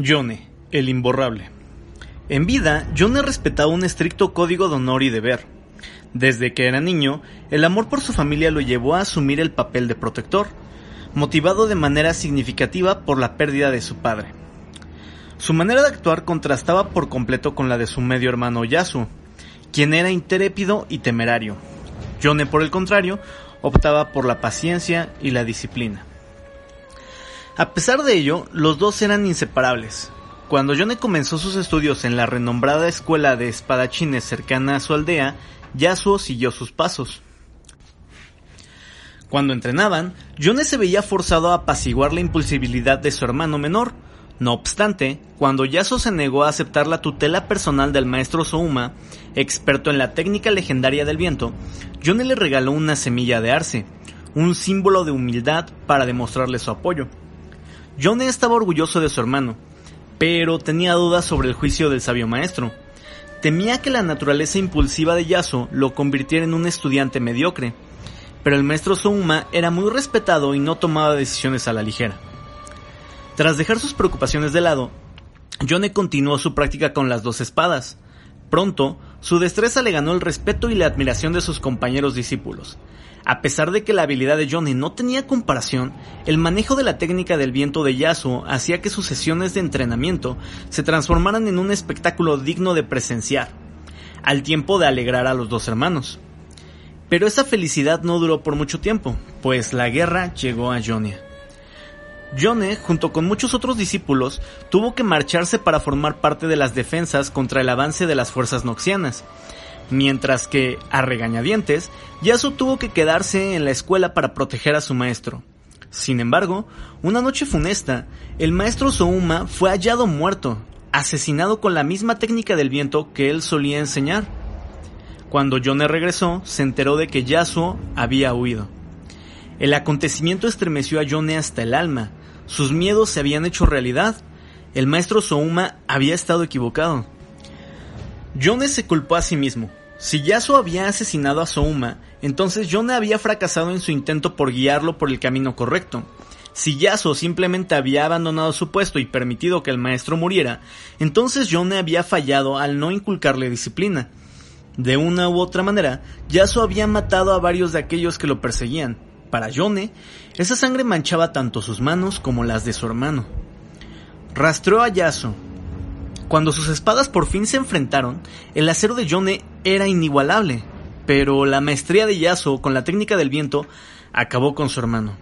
Yone, el imborrable. En vida, Yone respetaba un estricto código de honor y deber. Desde que era niño, el amor por su familia lo llevó a asumir el papel de protector, motivado de manera significativa por la pérdida de su padre. Su manera de actuar contrastaba por completo con la de su medio hermano Yasu, quien era intrépido y temerario. Yone, por el contrario, optaba por la paciencia y la disciplina. A pesar de ello, los dos eran inseparables. Cuando Yone comenzó sus estudios en la renombrada escuela de espadachines cercana a su aldea, Yasuo siguió sus pasos. Cuando entrenaban, Yone se veía forzado a apaciguar la impulsibilidad de su hermano menor. No obstante, cuando Yasuo se negó a aceptar la tutela personal del maestro Souma, experto en la técnica legendaria del viento, Yone le regaló una semilla de arce, un símbolo de humildad para demostrarle su apoyo. Yone estaba orgulloso de su hermano, pero tenía dudas sobre el juicio del sabio maestro. Temía que la naturaleza impulsiva de Yasuo lo convirtiera en un estudiante mediocre, pero el maestro Souma era muy respetado y no tomaba decisiones a la ligera. Tras dejar sus preocupaciones de lado, Yone continuó su práctica con las dos espadas. Pronto, su destreza le ganó el respeto y la admiración de sus compañeros discípulos, a pesar de que la habilidad de Johnny no tenía comparación, el manejo de la técnica del viento de Yasuo hacía que sus sesiones de entrenamiento se transformaran en un espectáculo digno de presenciar, al tiempo de alegrar a los dos hermanos. Pero esa felicidad no duró por mucho tiempo, pues la guerra llegó a Jonia. Yone, junto con muchos otros discípulos, tuvo que marcharse para formar parte de las defensas contra el avance de las fuerzas noxianas, mientras que, a regañadientes, Yasuo tuvo que quedarse en la escuela para proteger a su maestro. Sin embargo, una noche funesta, el maestro Souma fue hallado muerto, asesinado con la misma técnica del viento que él solía enseñar. Cuando Yone regresó, se enteró de que Yasuo había huido. El acontecimiento estremeció a Yone hasta el alma. Sus miedos se habían hecho realidad. El maestro Souma había estado equivocado. Yone se culpó a sí mismo. Si Yasuo había asesinado a Souma, entonces Yone había fracasado en su intento por guiarlo por el camino correcto. Si Yasuo simplemente había abandonado su puesto y permitido que el maestro muriera, entonces Yone había fallado al no inculcarle disciplina. De una u otra manera, Yasuo había matado a varios de aquellos que lo perseguían. Para Yone, esa sangre manchaba tanto sus manos como las de su hermano. Rastreó a Yasuo, cuando sus espadas por fin se enfrentaron, el acero de Yone era inigualable, pero la maestría de Yasuo con la técnica del viento acabó con su hermano.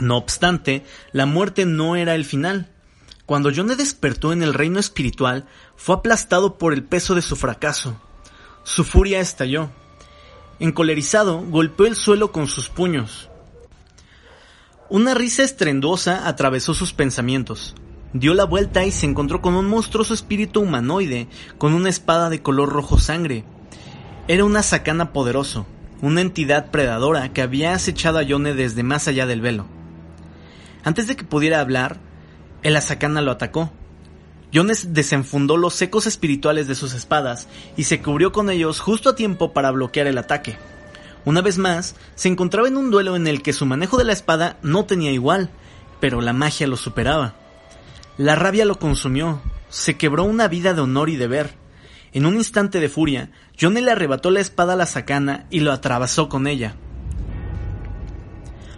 No obstante, la muerte no era el final. Cuando Yone despertó en el reino espiritual, fue aplastado por el peso de su fracaso. Su furia estalló. Encolerizado, golpeó el suelo con sus puños. Una risa estrendosa atravesó sus pensamientos dio la vuelta y se encontró con un monstruoso espíritu humanoide con una espada de color rojo sangre. Era una sacana poderoso, una entidad predadora que había acechado a Yone desde más allá del velo. Antes de que pudiera hablar, el sacana lo atacó. Yone desenfundó los secos espirituales de sus espadas y se cubrió con ellos justo a tiempo para bloquear el ataque. Una vez más, se encontraba en un duelo en el que su manejo de la espada no tenía igual, pero la magia lo superaba. La rabia lo consumió, se quebró una vida de honor y deber. En un instante de furia, Johnny le arrebató la espada a la sacana y lo atravesó con ella.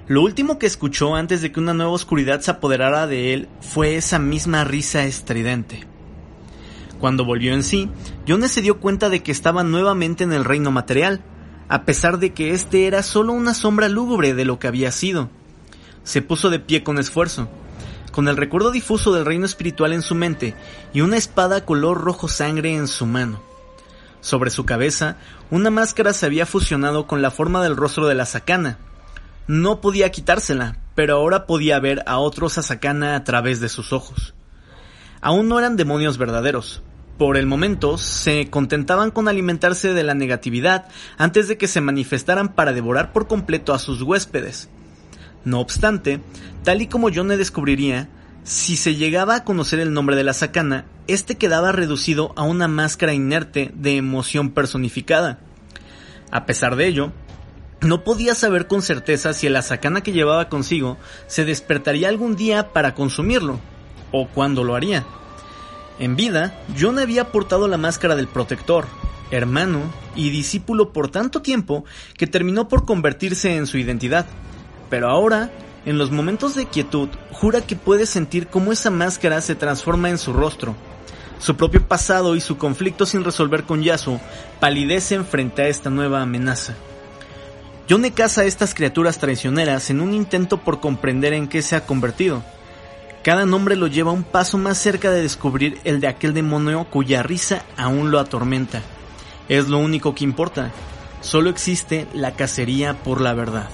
Lo último que escuchó antes de que una nueva oscuridad se apoderara de él fue esa misma risa estridente. Cuando volvió en sí, Johnny se dio cuenta de que estaba nuevamente en el reino material, a pesar de que este era solo una sombra lúgubre de lo que había sido. Se puso de pie con esfuerzo, con el recuerdo difuso del reino espiritual en su mente y una espada color rojo sangre en su mano. Sobre su cabeza, una máscara se había fusionado con la forma del rostro de la sacana. No podía quitársela, pero ahora podía ver a otro sacana a través de sus ojos. Aún no eran demonios verdaderos. Por el momento, se contentaban con alimentarse de la negatividad antes de que se manifestaran para devorar por completo a sus huéspedes. No obstante, tal y como Yone descubriría, si se llegaba a conocer el nombre de la sacana, este quedaba reducido a una máscara inerte de emoción personificada. A pesar de ello, no podía saber con certeza si la sacana que llevaba consigo se despertaría algún día para consumirlo. o cuándo lo haría. En vida, John había portado la máscara del protector, hermano y discípulo por tanto tiempo que terminó por convertirse en su identidad. Pero ahora, en los momentos de quietud, jura que puede sentir cómo esa máscara se transforma en su rostro. Su propio pasado y su conflicto sin resolver con Yasu palidecen frente a esta nueva amenaza. Yone caza a estas criaturas traicioneras en un intento por comprender en qué se ha convertido. Cada nombre lo lleva un paso más cerca de descubrir el de aquel demonio cuya risa aún lo atormenta. Es lo único que importa. Solo existe la cacería por la verdad.